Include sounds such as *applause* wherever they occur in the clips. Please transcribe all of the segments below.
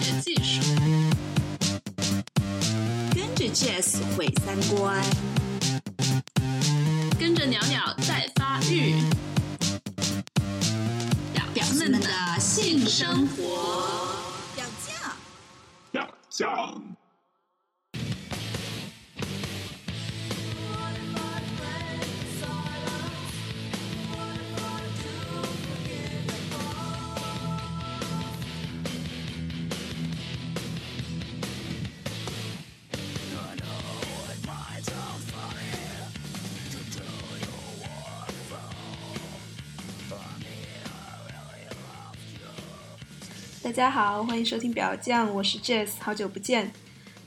学技术，跟着 Jazz 毁三观，大家好，欢迎收听表酱，我是 Jazz，好久不见。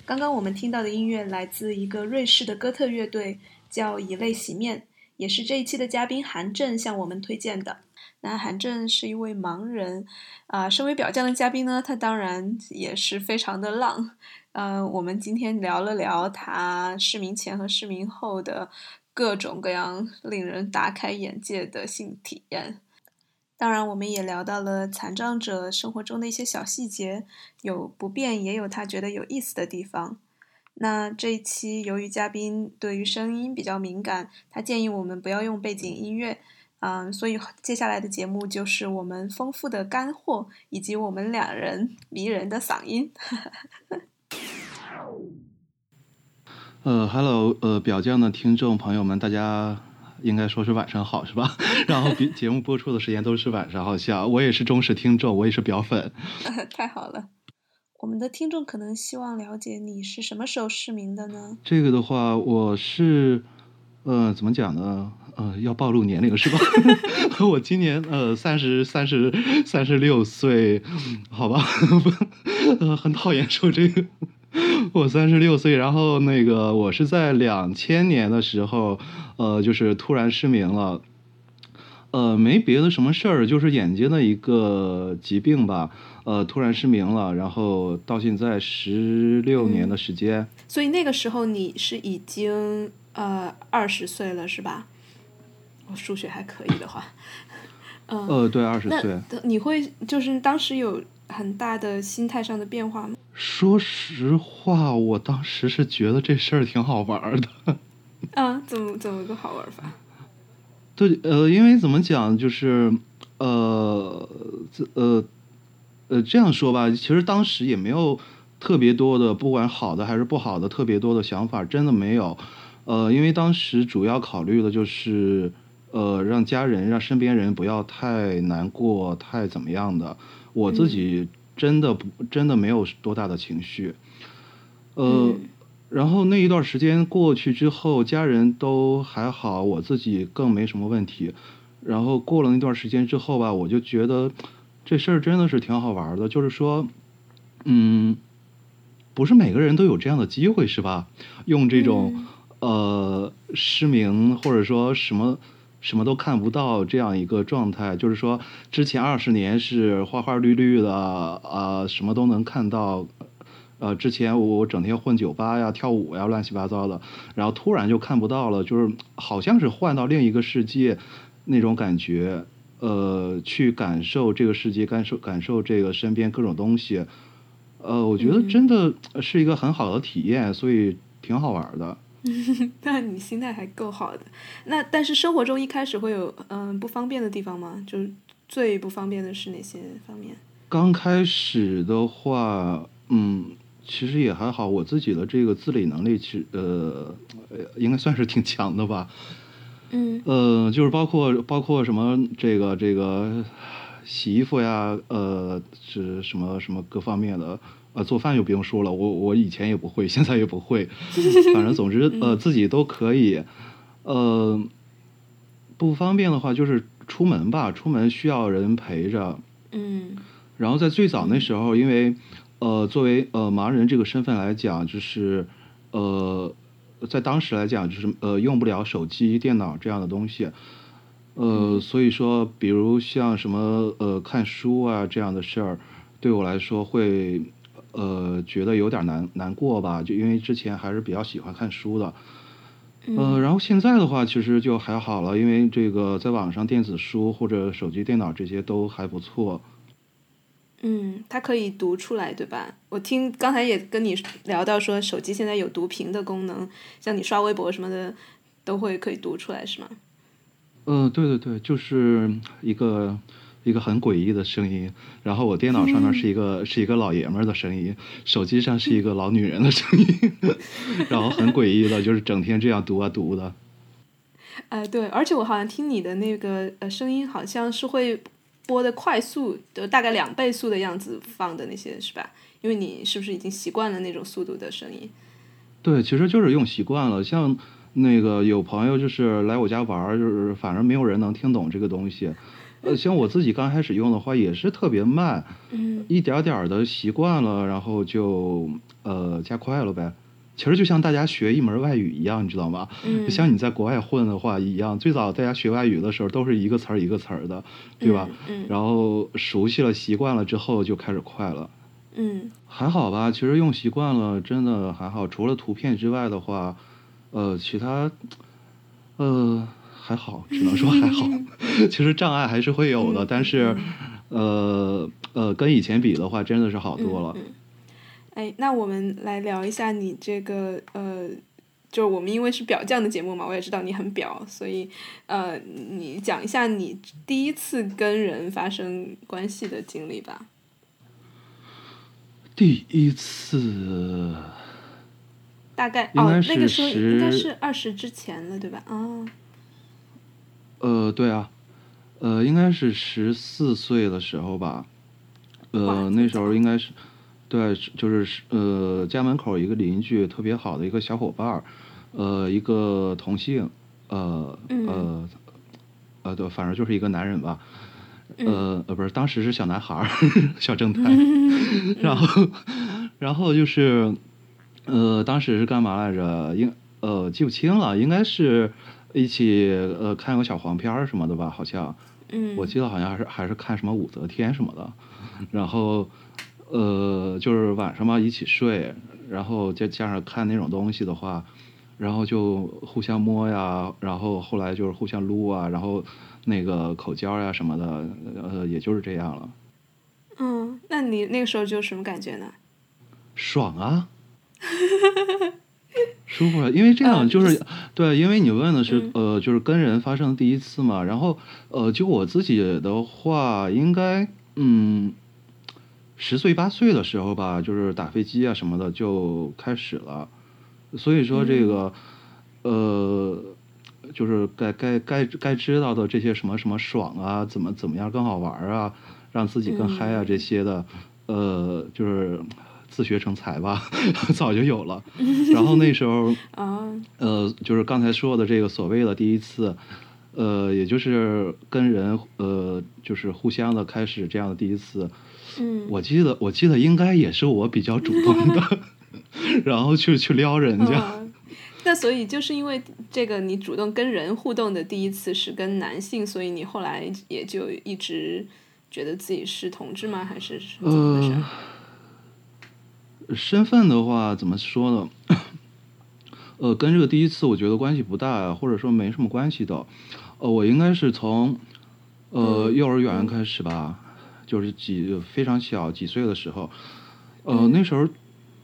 刚刚我们听到的音乐来自一个瑞士的哥特乐队，叫以泪洗面，也是这一期的嘉宾韩正向我们推荐的。那韩正是一位盲人，啊，身为表酱的嘉宾呢，他当然也是非常的浪。嗯，我们今天聊了聊他失明前和失明后的各种各样令人大开眼界的性体验。当然，我们也聊到了残障者生活中的一些小细节，有不便，也有他觉得有意思的地方。那这一期由于嘉宾对于声音比较敏感，他建议我们不要用背景音乐，嗯，所以接下来的节目就是我们丰富的干货以及我们两人迷人的嗓音。*laughs* 呃，Hello，呃，表酱的听众朋友们，大家。应该说是晚上好，是吧？*laughs* 然后比节目播出的时间都是晚上，好像我也是忠实听众，我也是表粉。*laughs* 太好了，我们的听众可能希望了解你是什么时候失明的呢？这个的话，我是，呃，怎么讲呢？呃，要暴露年龄是吧？*laughs* 我今年呃三十三十三十六岁，好吧，呃，很讨厌说这个。*laughs* 我三十六岁，然后那个我是在两千年的时候，呃，就是突然失明了，呃，没别的什么事儿，就是眼睛的一个疾病吧，呃，突然失明了，然后到现在十六年的时间。所以那个时候你是已经呃二十岁了，是吧？我数学还可以的话，*laughs* 嗯，呃，对，二十岁。你会就是当时有很大的心态上的变化吗？说实话，我当时是觉得这事儿挺好玩的。*laughs* 啊，怎么怎么个好玩法？对，呃，因为怎么讲，就是呃，呃，呃，这样说吧，其实当时也没有特别多的，不管好的还是不好的，特别多的想法，真的没有。呃，因为当时主要考虑的就是，呃，让家人、让身边人不要太难过、太怎么样的，我自己。真的不，真的没有多大的情绪，呃，然后那一段时间过去之后，家人都还好，我自己更没什么问题。然后过了那段时间之后吧，我就觉得这事儿真的是挺好玩的，就是说，嗯，不是每个人都有这样的机会，是吧？用这种呃失明或者说什么。什么都看不到这样一个状态，就是说，之前二十年是花花绿绿的，啊，什么都能看到，呃，之前我整天混酒吧呀、跳舞呀，乱七八糟的，然后突然就看不到了，就是好像是换到另一个世界那种感觉，呃，去感受这个世界，感受感受这个身边各种东西，呃，我觉得真的是一个很好的体验，所以挺好玩的。*laughs* 那你心态还够好的。那但是生活中一开始会有嗯不方便的地方吗？就是最不方便的是哪些方面？刚开始的话，嗯，其实也还好。我自己的这个自理能力，其实呃，应该算是挺强的吧。嗯。呃，就是包括包括什么这个这个洗衣服呀，呃，是什么什么各方面的。呃，做饭就不用说了，我我以前也不会，*laughs* 现在也不会，*laughs* 反正总之呃自己都可以。呃，不方便的话就是出门吧，出门需要人陪着。嗯。然后在最早那时候，因为呃作为呃盲人这个身份来讲，就是呃在当时来讲就是呃用不了手机、电脑这样的东西。呃，所以说比如像什么呃看书啊这样的事儿，对我来说会。呃，觉得有点难难过吧，就因为之前还是比较喜欢看书的，呃，然后现在的话其实就还好了，因为这个在网上电子书或者手机、电脑这些都还不错。嗯，它可以读出来，对吧？我听刚才也跟你聊到说，手机现在有读屏的功能，像你刷微博什么的，都会可以读出来，是吗？嗯，对对对，就是一个一个很诡异的声音。然后我电脑上面是一个是一个老爷们儿的声音，手机上是一个老女人的声音，*laughs* 然后很诡异的，就是整天这样读啊读的。呃，对，而且我好像听你的那个呃声音，好像是会播的快速的，大概两倍速的样子放的那些，是吧？因为你是不是已经习惯了那种速度的声音？对，其实就是用习惯了。像那个有朋友就是来我家玩儿，就是反正没有人能听懂这个东西。呃，像我自己刚开始用的话，也是特别慢，嗯一点点儿的习惯了，然后就呃加快了呗。其实就像大家学一门外语一样，你知道吗？嗯就像你在国外混的话一样，最早大家学外语的时候都是一个词儿一个词儿的，对吧？嗯然后熟悉了、习惯了之后就开始快了。嗯还好吧，其实用习惯了，真的还好。除了图片之外的话，呃，其他，呃，还好，只能说还好。*laughs* 其实障碍还是会有的，但是，呃呃，跟以前比的话，真的是好多了。嗯哎，那我们来聊一下你这个呃，就是我们因为是表匠的节目嘛，我也知道你很表，所以呃，你讲一下你第一次跟人发生关系的经历吧。第一次，大概哦，那个时候应该是二十之前了，对吧？哦，呃，对啊，呃，应该是十四岁的时候吧。呃，那时候应该是，对，就是呃，家门口一个邻居特别好的一个小伙伴儿，呃，一个同性，呃嗯呃呃，对，反正就是一个男人吧。呃呃，不是，当时是小男孩儿，*laughs* 小正太。*laughs* 然后，*laughs* 然后就是，呃，当时是干嘛来着？应呃记不清了，应该是一起呃看个小黄片儿什么的吧，好像。嗯，我记得好像还是还是看什么武则天什么的，然后呃就是晚上嘛一起睡，然后再加上看那种东西的话，然后就互相摸呀，然后后来就是互相撸啊，然后那个口交呀什么的，呃也就是这样了，嗯，那你那个时候就什么感觉呢？爽啊！*laughs* *laughs* 舒服了，因为这样嗯就是、对，因为你问的是、嗯。呃，就是跟人发生第一次嘛，然后呃，就我自己的话，应该嗯，十岁八岁的时候吧，就是打飞机啊什么的就开始了，所以说这个、呃，就是该该该该知道的这些什么什么爽啊，怎么怎么样更好玩啊，让自己更嗨啊这些的，呃，就是自学成才吧，*laughs* 早就有了。然后那时候，*laughs* 啊，呃，就是刚才说的这个所谓的第一次，呃，也就是跟人呃，就是互相的开始这样的第一次。嗯，我记得，我记得应该也是我比较主动的，*laughs* 然后去去撩人家。嗯那所以就是因为这个，你主动跟人互动的第一次是跟男性，所以你后来也就一直觉得自己是同志吗？还是是怎么回事？呃，身份的话怎么说呢？*coughs* 呃，跟这个第一次我觉得关系不大，或者说没什么关系的。呃，我应该是从呃嗯幼儿园开始吧，就是几非常小几岁的时候，呃，那时候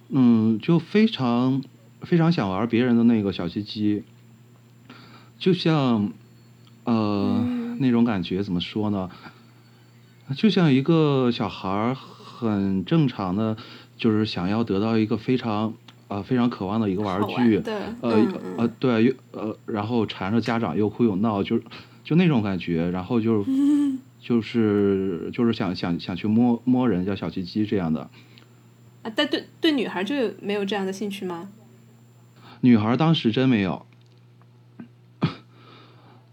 嗯就非常非常想玩别人的那个小鸡鸡，就像呃、那种感觉怎么说呢？就像一个小孩儿很正常的，就是想要得到一个非常啊、非常渴望的一个玩具，玩呃、呃对，又呃然后缠着家长又哭又闹，就就那种感觉，然后就 *laughs* 就是就是想想想去摸摸人家小鸡鸡这样的。啊，但对对女孩就没有这样的兴趣吗？女孩当时真没有，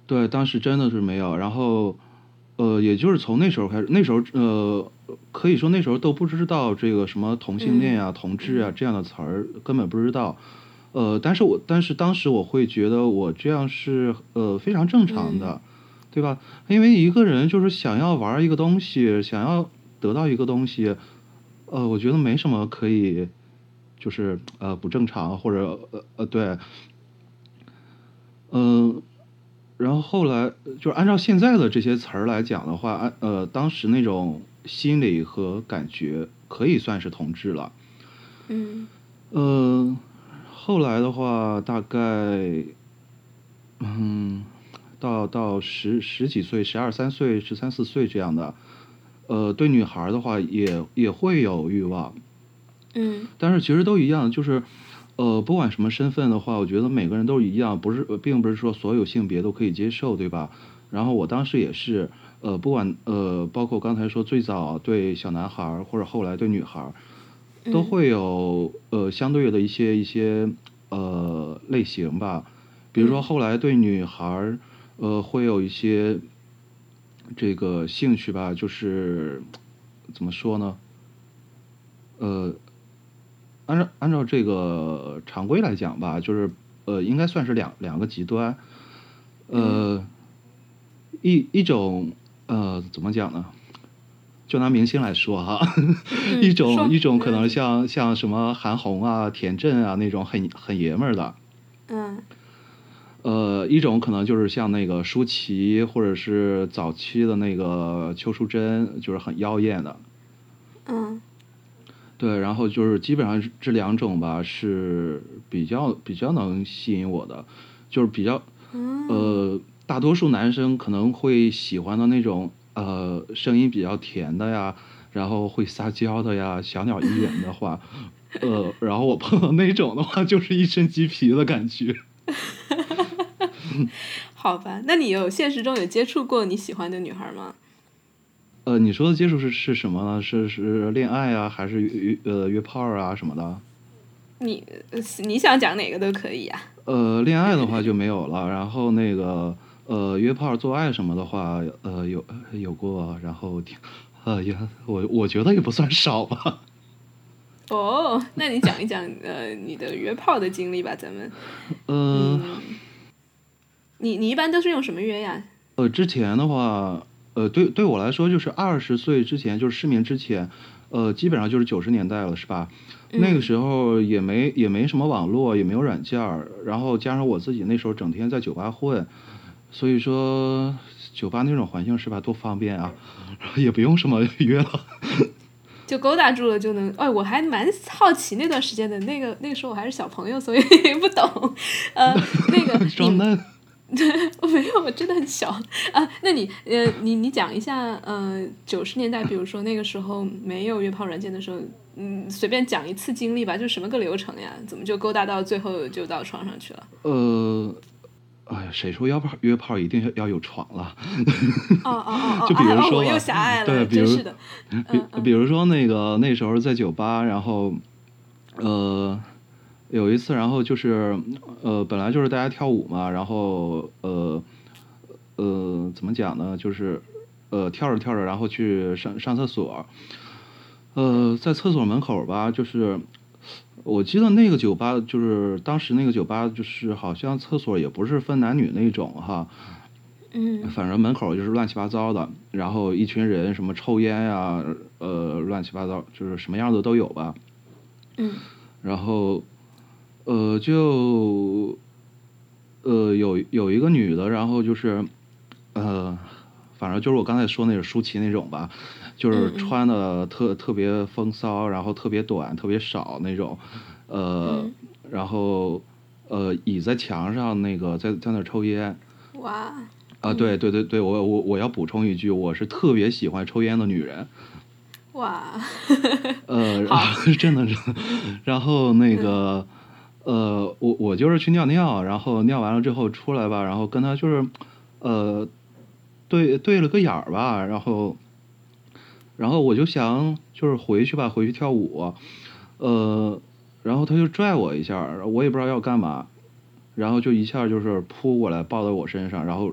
对，当时真的是没有。然后，呃，也就是从那时候开始，那时候呃，可以说那时候都不知道这个什么同性恋啊、同志啊这样的词儿，根本不知道。呃，但是我但是当时我会觉得我这样是呃非常正常的，对吧？因为一个人就是想要玩一个东西，想要得到一个东西，呃，我觉得没什么可以。就是呃不正常或者呃呃对，嗯、然后后来就是按照现在的这些词儿来讲的话，按呃当时那种心理和感觉可以算是同志了。嗯呃，后来的话，大概，嗯，到到十十几岁、十二三岁、十三四岁这样的，呃，对女孩儿的话也也会有欲望，嗯但是其实都一样，就是，呃，不管什么身份的话，我觉得每个人都一样，不是，呃并不是说所有性别都可以接受，对吧？然后我当时也是，呃，不管呃，包括刚才说最早对小男孩儿，或者后来对女孩儿，都会有呃相对的一些一些呃类型吧。比如说后来对女孩儿，呃，会有一些这个兴趣吧，就是怎么说呢？呃，按照按照这个常规来讲吧，就是呃，应该算是两两个极端。呃，一一种呃，怎么讲呢？就拿明星来说哈，一种一种可能像像什么韩红啊、田震啊那种很很爷们儿的，嗯呃，一种可能就是像那个舒淇，或者是早期的那个邱淑贞，就是很妖艳的。嗯对，然后就是基本上这两种吧，是比较比较能吸引我的，就是比较嗯呃，大多数男生可能会喜欢的那种呃声音比较甜的呀，然后会撒娇的呀，小鸟依人的话，呃，然后我碰到那种的话，就是一身鸡皮的感觉。好吧，那你有现实中有接触过你喜欢的女孩吗？呃，你说的接触是是什么呢？是是恋爱啊，还是约呃约炮啊什么的？你呃你想讲哪个都可以啊。呃，恋爱的话就没有了，然后那个呃约炮做爱什么的话，呃有有过，然后挺呃也我我觉得也不算少吧。*laughs* 哦，那你讲一讲呃你的约炮的经历吧，咱们。嗯你你一般都是用什么约呀？呃，之前的话，呃对对我来说就是二十岁之前，就是失眠之前，呃基本上就是九十年代了，是吧？那个时候也没也没什么网络，也没有软件儿，然后加上我自己那时候整天在酒吧混，所以说酒吧那种环境是吧，多方便啊，*laughs* 也不用什么约了。*laughs* 就勾搭住了就能，哎，我还蛮好奇那段时间的，那个那个时候我还是小朋友，所以 *laughs* 不懂，呃，那个装嫩。我没有，我真的很小啊。那你呃，你你讲一下，呃，九十年代，比如说那个时候没有约炮软件的时候，嗯，随便讲一次经历吧，就什么个流程呀？怎么就勾搭到最后就到床上去了？呃，哎呀，谁说约炮约炮一定要要有床了？*laughs* 哦哦哦哦，就比如说吧我又狭隘对，比如真是的。比比如说那个那时候在酒吧，然后呃有一次，然后就是呃本来就是大家跳舞嘛，然后呃呃怎么讲呢？就是呃跳着跳着，然后去上上厕所，呃在厕所门口吧，就是我记得那个酒吧就是当时那个酒吧就是好像厕所也不是分男女那种哈，嗯反正门口就是乱七八糟的，然后一群人什么抽烟呀、呃，乱七八糟，就是什么样的都有吧。嗯然后，呃，就，呃，有有一个女的，然后就是，呃，反正就是我刚才说那个舒淇那种吧，就是穿的特特别风骚，然后特别短，特别少那种，呃，嗯。然后呃倚在墙上那个在在那抽烟。哇，啊，对对对对，我我我要补充一句，我是特别喜欢抽烟的女人，哇，呃，*laughs* 然后真的是，*laughs* 然后那个，呃，我我就是去尿尿，然后尿完了之后出来吧，然后跟他就是，呃，对对了个眼儿吧，然后，然后我就想就是回去吧，回去跳舞，呃，然后他就拽我一下，我也不知道要干嘛，然后就一下就是扑过来抱在我身上，然后，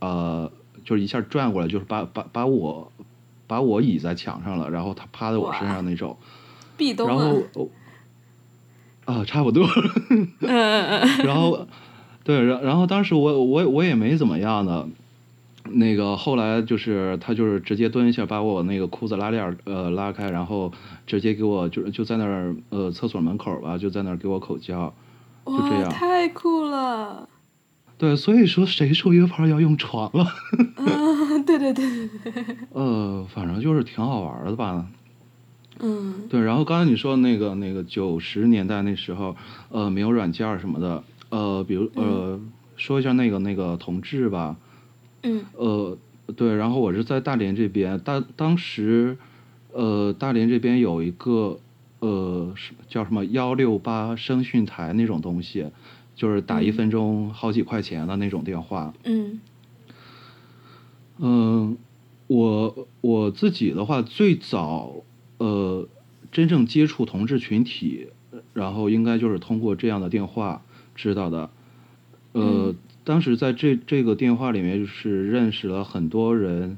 呃，就是一下转过来，就是把把把我把我倚在墙上了，然后他趴在我身上那种，壁咚啊然后，我啊，差不多，嗯嗯嗯，*laughs* 然后对，然然后当时我我我也没怎么样的，那个后来就是他就是直接蹲一下把我那个裤子拉链呃拉开，然后直接给我就就在那儿呃厕所门口吧，就在那儿给我口交，就这哇，样太酷了！*laughs* 对，所以说谁说约炮要用床了？*laughs* 嗯，对对对对对，*laughs* 呃，反正就是挺好玩的吧。嗯对，然后刚才你说那个那个九十年代那时候，呃，没有软件什么的，呃，比如呃，说一下那个那个同志吧，嗯呃，对，然后我是在大连这边，当当时，呃，大连这边有一个呃叫什么幺六八声讯台那种东西，就是打一分钟好几块钱的那种电话。嗯嗯，我我自己的话，最早呃真正接触同志群体，然后应该就是通过这样的电话知道的。呃，嗯当时在这这个电话里面，就是认识了很多人，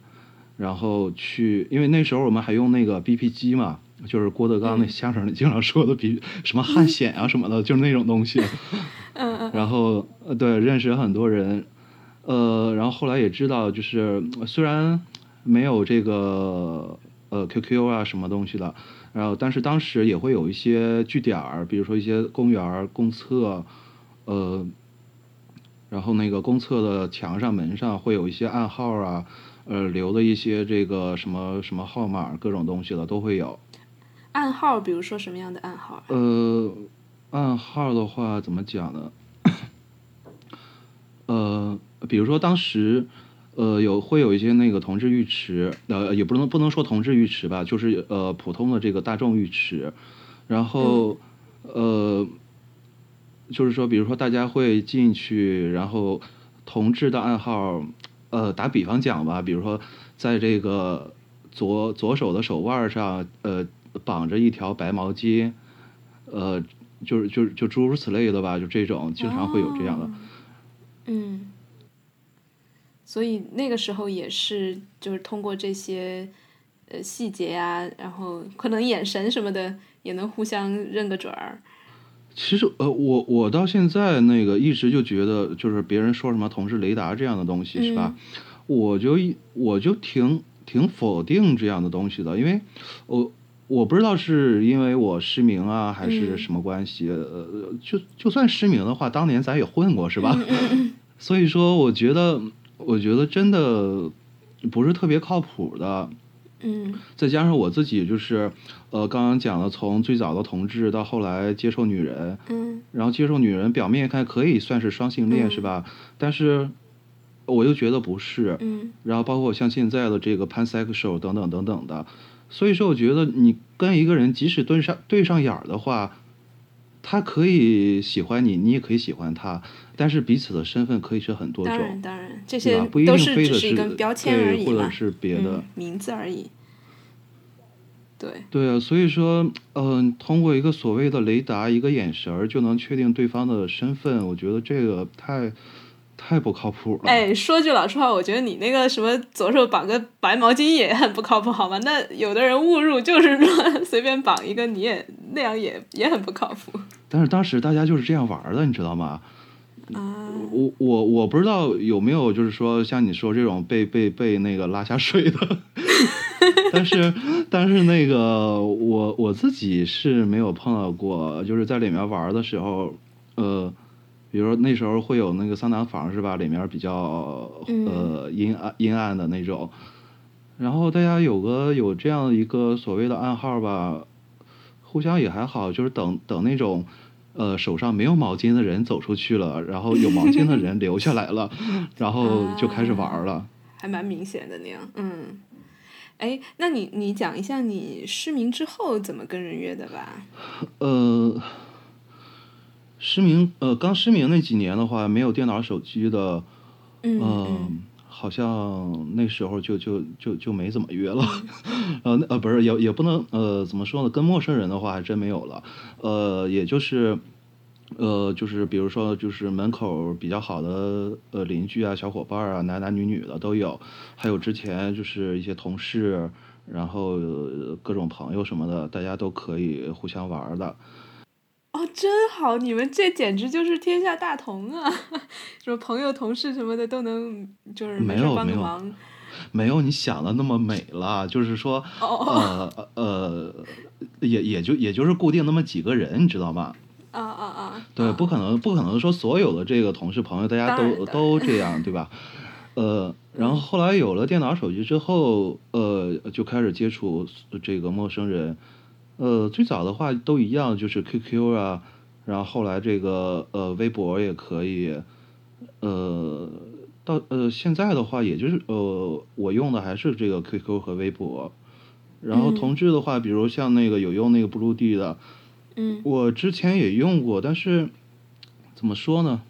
然后去，因为那时候我们还用那个 BP 机嘛，就是郭德纲那嗯相声里经常说的 B 什么汉显啊什么的，就是那种东西。嗯嗯然后呃，对，认识很多人，呃，然后后来也知道，就是呃虽然没有这个呃 QQ 啊什么东西的，然后但是当时也会有一些据点儿，比如说一些公园儿、公厕，呃，然后那个公厕的墙上、门上会有一些暗号啊，呃，留的一些这个什么什么号码，各种东西的都会有。暗号，比如说什么样的暗号啊？呃，暗号的话怎么讲呢？呃，比如说当时，呃，有会有一些那个同志浴池，呃，也不能不能说同志浴池吧，就是呃普通的这个大众浴池，然后、呃，就是说，比如说大家会进去，然后同志的暗号，呃，打比方讲吧，比如说在这个左左手的手腕上，呃，绑着一条白毛巾，呃，就是就是就诸如此类的吧，就这种经常会有这样的。嗯，所以那个时候也是，就是通过这些呃细节呀、然后可能眼神什么的，也能互相认个准儿。其实呃，我我到现在那个一直就觉得，就是别人说什么同事雷达这样的东西是吧？我就一我就挺挺否定这样的东西的，因为我我不知道是因为我失明啊，还是嗯什么关系。呃，就就算失明的话，当年咱也混过是吧？*laughs* 所以说，我觉得我觉得真的不是特别靠谱的。嗯再加上我自己就是，呃，刚刚讲了，从最早的同志到后来接受女人，嗯然后接受女人，表面看可以算是双性恋、嗯是吧？但是我又觉得不是。嗯然后包括像现在的这个 pansexual 等等等等的，所以说我觉得你跟一个人即使对上对上眼儿的话，他可以喜欢你，你也可以喜欢他，但是彼此的身份可以是很多种当然种，当然，这些吧？不一定非得只是一个标签而已或者是别的。嗯、名字而已。对，对啊，所以说，嗯、通过一个所谓的雷达，一个眼神儿就能确定对方的身份，我觉得这个太太不靠谱了。哎，说句老实话，我觉得你那个什么左手绑个白毛巾也很不靠谱，好吗？那有的人误入就是乱随便绑一个，你也那样也也很不靠谱 *laughs* 但是当时大家就是这样玩儿的，你知道吗？啊。我我我不知道有没有就是说像你说这种被被被那个拉下水的，*laughs* 但是 *laughs* 但是那个我我自己是没有碰到过，就是在里面玩的时候，呃，比如说那时候会有那个桑拿房是吧？里面比较呃阴暗阴暗的那种，然后大家有个有这样一个所谓的暗号吧，互相也还好，就是等等那种。呃，手上没有毛巾的人走出去了，然后有毛巾的人留下来了，*laughs* 然后就开始玩了。还蛮明显的那样，嗯。哎，那你你讲一下你失明之后怎么跟人约的吧？呃，失明，呃，刚失明那几年的话，没有电脑、手机的，嗯好像那时候就就就就没怎么约了，*laughs* 呃那呃不是也也不能呃怎么说呢？跟陌生人的话还真没有了，呃也就是呃就是比如说就是门口比较好的呃邻居啊小伙伴啊男男女女的都有，还有之前就是一些同事，然后、呃各种朋友什么的，大家都可以互相玩儿的。哦，真好！你们这简直就是天下大同啊！*laughs* 什么朋友、同事什么的都能，就是没事有没有帮个忙。没有你想的那么美了，就是说，哦呃呃，也也就也就是固定那么几个人，你知道吗？啊啊啊！对，啊不可能，不可能说所有的这个同事朋友大家都都这样，对吧？呃，*laughs* 然后后来有了电脑手机之后，呃，就开始接触这个陌生人。呃，最早的话都一样，就是 QQ 啊，然后后来这个呃微博也可以，呃，到呃现在的话，也就是呃我用的还是这个 QQ 和微博。然后嗯同志的话，比如像那个有用那个 Blue D 的，嗯我之前也用过，但是怎么说呢？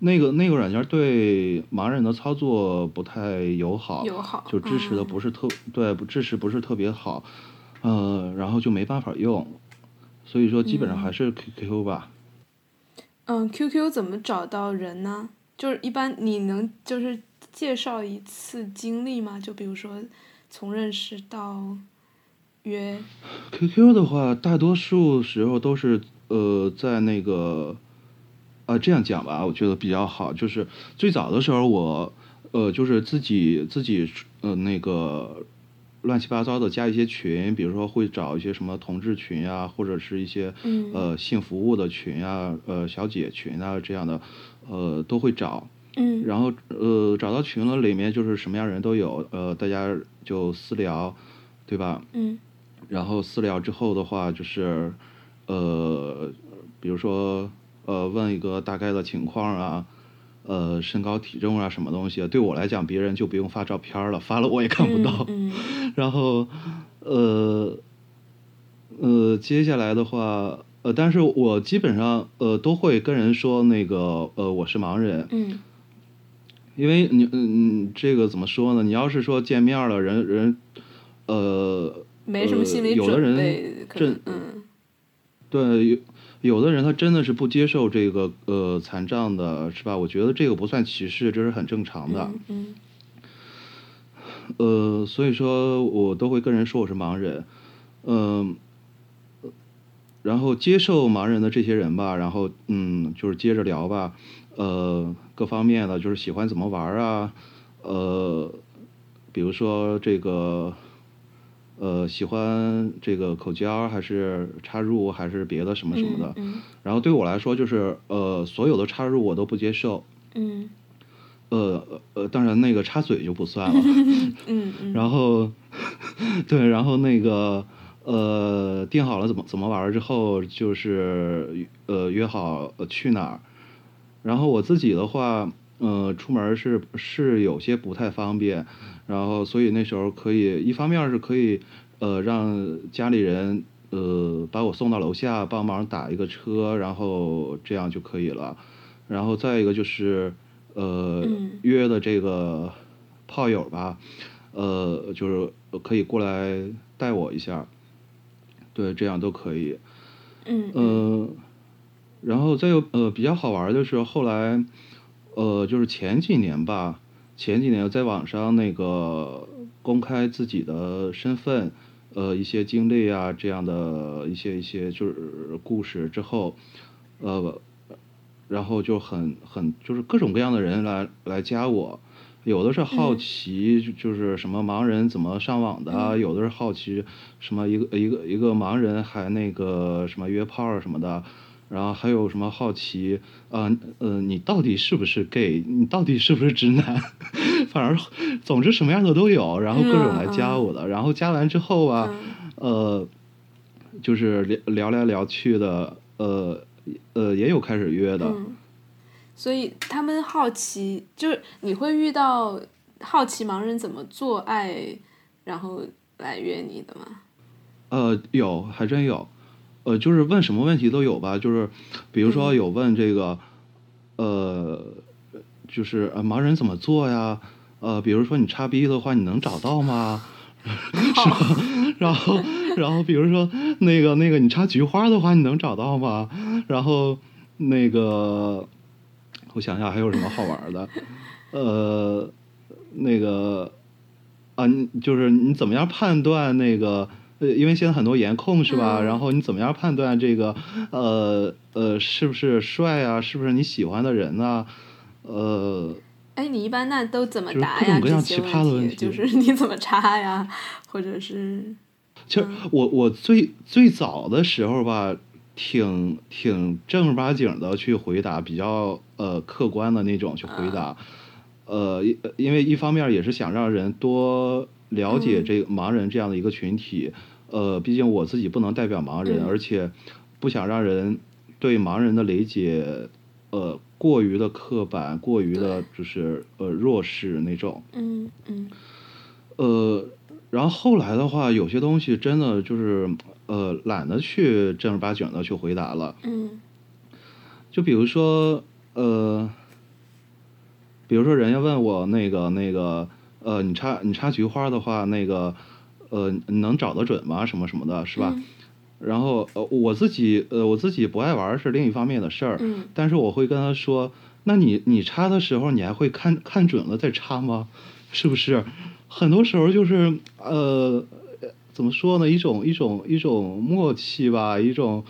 那个那个软件对盲人的操作不太友好，友好就支持的嗯不是特、对，不支持不是特别好，呃，然后就没办法用，所以说基本上还是 QQ 吧。嗯，QQ 怎么找到人呢？就是一般你能就是介绍一次经历吗？就比如说从认识到约，QQ 的话，大多数时候都是呃在那个啊这样讲吧，我觉得比较好。就是最早的时候我，呃就是自己自己呃那个乱七八糟的加一些群，比如说会找一些什么同志群啊，或者是一些嗯呃性服务的群啊，呃小姐群啊这样的，呃都会找。嗯然后呃找到群了，里面就是什么样人都有，呃大家就私聊，对吧？嗯然后私聊之后的话，就是，呃，比如说，呃，问一个大概的情况啊，呃，身高体重啊，什么东西啊？对我来讲，别人就不用发照片了，发了我也看不到。嗯 *laughs* 然后，呃，呃，接下来的话，呃，但是我基本上呃都会跟人说那个呃我是盲人，嗯因为你嗯这个怎么说呢？你要是说见面了，人人呃没什么心理呃有的人嗯对，有有的人他真的是不接受这个呃残障的，是吧？我觉得这个不算歧视，这是很正常的。嗯嗯呃，所以说我都会跟人说我是盲人，嗯、然后接受盲人的这些人吧，然后嗯，就是接着聊吧，呃，各方面的就是喜欢怎么玩儿啊，呃，比如说这个。呃，喜欢这个口交还是插入还是别的什么什么的，嗯然后对我来说就是呃，所有的插入我都不接受，嗯呃呃，当然那个插嘴就不算了。*laughs* 嗯嗯 *laughs* 然后，*laughs* 对，然后那个呃，定好了怎么怎么玩之后，就是呃约好呃去哪儿。然后我自己的话，呃，出门是是有些不太方便，然后所以那时候可以一方面是可以呃让家里人呃把我送到楼下帮忙打一个车，然后这样就可以了。然后再一个就是呃、嗯约的这个炮友吧，呃，就是可以过来带我一下，对，这样都可以。嗯呃，然后再有呃比较好玩的是后来，呃，就是前几年吧，前几年在网上那个公开自己的身份，呃，一些经历啊，这样的一些一些就是故事之后，呃，然后就很很就是各种各样的人来来加我。有的是好奇，就就是什么盲人怎么上网的啊；嗯有的是好奇什么一个一个一个盲人还那个什么约炮儿什么的，然后还有什么好奇啊呃你到底是不是 gay？你到底是不是直男？*laughs* 反正总之什么样的都有，然后各种来加我的，然后加完之后啊，嗯呃，就是聊聊来聊去的，呃呃也有开始约的，嗯，所以他们好奇，就是你会遇到好奇盲人怎么做爱，然后来约你的吗？呃，有，还真有，呃，就是问什么问题都有吧，就是比如说嗯有问这个，呃，就是呃盲人怎么做呀？呃，比如说你插逼的话，你能找到吗？*laughs* 是吧？然后，然后比如说那个那个你插菊花的话，你能找到吗？然后那个，我想想还有什么好玩的，呃，那个啊，你就是你怎么样判断那个？呃，因为现在很多颜控是吧？嗯然后你怎么样判断这个呃呃是不是帅啊？是不是你喜欢的人啊？呃，哎，你一般那都怎么就是答呀？各种各样奇葩的问题就是你怎么插呀，或者是其实我我最最早的时候吧，挺挺正儿八经的去回答，比较呃客观的那种去回答。呃，因因为一方面也是想让人多了解这个盲人这样的一个群体。呃，毕竟我自己不能代表盲人，而且不想让人对盲人的理解呃过于的刻板，过于的就是呃弱势那种。嗯嗯。呃，然后后来的话，有些东西真的就是呃懒得去正儿八经的去回答了。嗯。就比如说呃，比如说人家问我那个那个呃，你插你插菊花的话，那个。呃，能找得准吗？什么什么的，是吧？然后呃，我自己呃，我自己不爱玩是另一方面的事儿。嗯。但是我会跟他说，那你你插的时候，你还会看看准了再插吗？是不是？很多时候就是呃，怎么说呢？一种一种一种默契吧，一种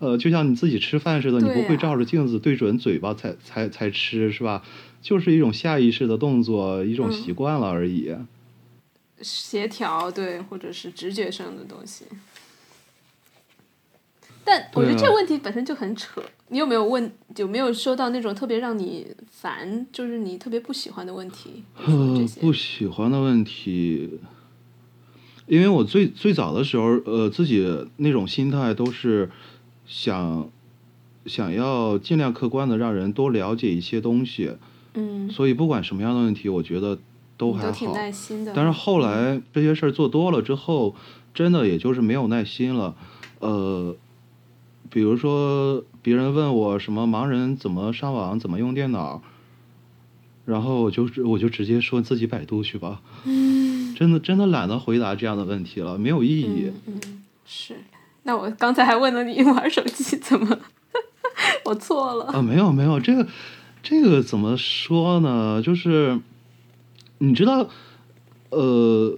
呃，就像你自己吃饭似的，你不会照着镜子对准嘴巴才才才吃，是吧？就是一种下意识的动作，一种习惯了而已。协调对，或者是直觉上的东西，但我觉得这个问题本身就很扯。你有没有问？有没有收到那种特别让你烦，就是你特别不喜欢的问题？呃，不喜欢的问题，因为我最最早的时候，呃，自己那种心态都是想想要尽量客观的让人多了解一些东西。嗯，所以不管什么样的问题，我觉得。都还好，但是后来这些事儿做多了之后，真的也就是没有耐心了。呃，比如说别人问我什么盲人怎么上网、怎么用电脑，然后我就我就直接说自己百度去吧。嗯，真的真的懒得回答这样的问题了，没有意义。嗯，是。那我刚才还问了你 *laughs* 玩手机怎么，*laughs* 我错了。啊，没有没有，这个这个怎么说呢？就是。你知道，呃，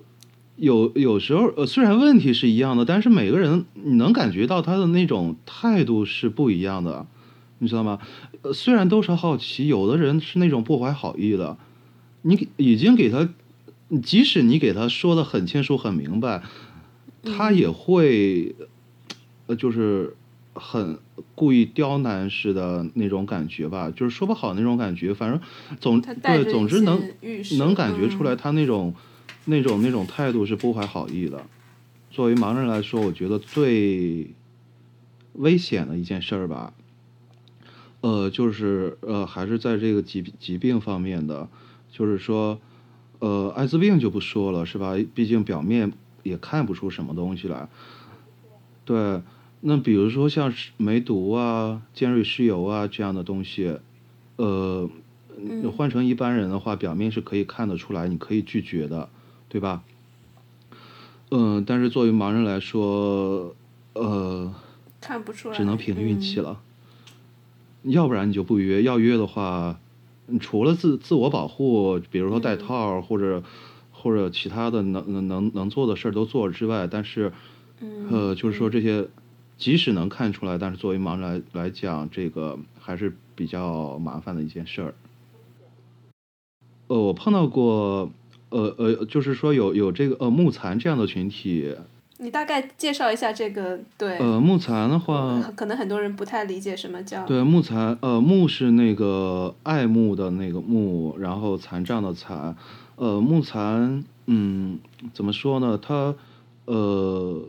有有时候，呃，虽然问题是一样的，但是每个人你能感觉到他的那种态度是不一样的，你知道吗？呃，虽然都是好奇，有的人是那种不怀好意的，你已经给他，即使你给他说的很清楚、很明白，他也会，呃，就是。很故意刁难似的那种感觉吧，就是说不好那种感觉，反正总对，总之能能感觉出来他那种那种那种态度是不怀好意的。作为盲人来说，我觉得最危险的一件事儿吧，呃，就是呃，还是在这个疾疾病方面的，就是说，呃，艾滋病就不说了，是吧？毕竟表面也看不出什么东西来，对。那比如说像梅毒啊、尖锐湿疣啊这样的东西，呃，换成一般人的话，表面是可以看得出来，你可以拒绝的，对吧？嗯，但是作为盲人来说，呃，看不出来，只能凭运气了。要不然你就不约，要约的话，除了自自我保护，比如说戴套或者或者其他的能能能能做的事儿都做了之外，但是，呃，就是说这些。即使能看出来，但是作为盲人来来讲，这个还是比较麻烦的一件事儿。呃，我碰到过，呃呃，就是说有有这个呃木残这样的群体。你大概介绍一下这个对。呃，木残的话，可能很多人不太理解什么叫。对，木残，呃，木是那个爱慕的那个慕，然后残障的残，呃，木残，嗯，怎么说呢？它，呃。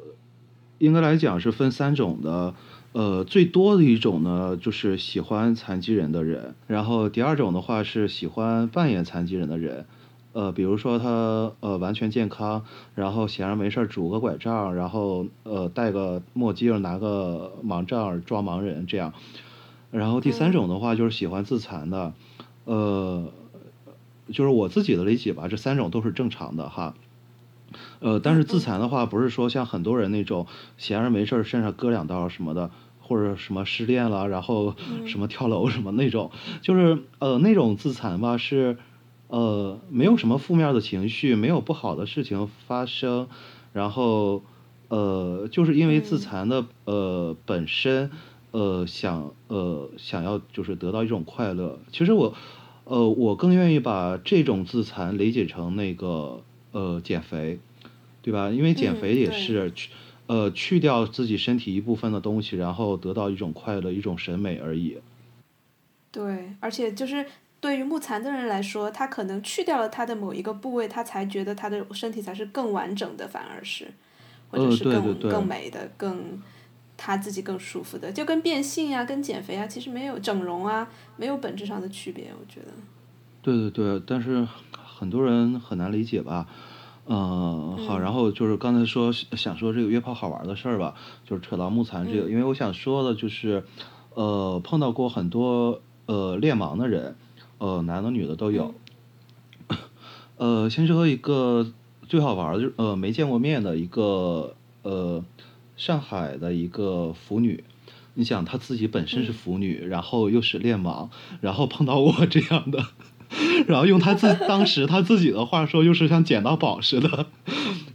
应该来讲是分三种的，呃，最多的一种呢就是喜欢残疾人的人，然后第二种的话是喜欢扮演残疾人的人，呃，比如说他呃完全健康，然后闲着没事儿拄个拐杖，然后呃戴个墨镜，拿个盲杖装盲人这样，然后第三种的话就是喜欢自残的，呃，就是我自己的理解吧，这三种都是正常的哈。呃，但是自残的话，不是说像很多人那种闲着没事儿身上割两刀什么的，或者什么失恋了，然后什么跳楼什么那种，就是呃那种自残吧，是呃没有什么负面的情绪，没有不好的事情发生，然后呃就是因为自残的呃本身呃想呃想要就是得到一种快乐。其实我呃我更愿意把这种自残理解成那个呃减肥。对吧？因为减肥也是，呃去掉自己身体一部分的东西，然后得到一种快乐、一种审美而已。对，而且就是对于木残的人来说，他可能去掉了他的某一个部位，他才觉得他的身体才是更完整的，反而是，或者是更、呃对对对更美的、更他自己更舒服的，就跟变性啊、跟减肥啊，其实没有整容啊，没有本质上的区别，我觉得。对对对，但是很多人很难理解吧？嗯，好，然后就是刚才说想说这个约炮好玩的事儿吧，就是扯到木残这个，因为我想说的就是，呃，碰到过很多呃恋盲的人，呃，男的女的都有。*laughs* 呃，先说一个最好玩的，就是呃没见过面的一个呃上海的一个腐女。你想她自己本身是腐女，然后又是恋盲，然后碰到我这样的，然后用他自当时他自己的话说，就是像捡到宝似的，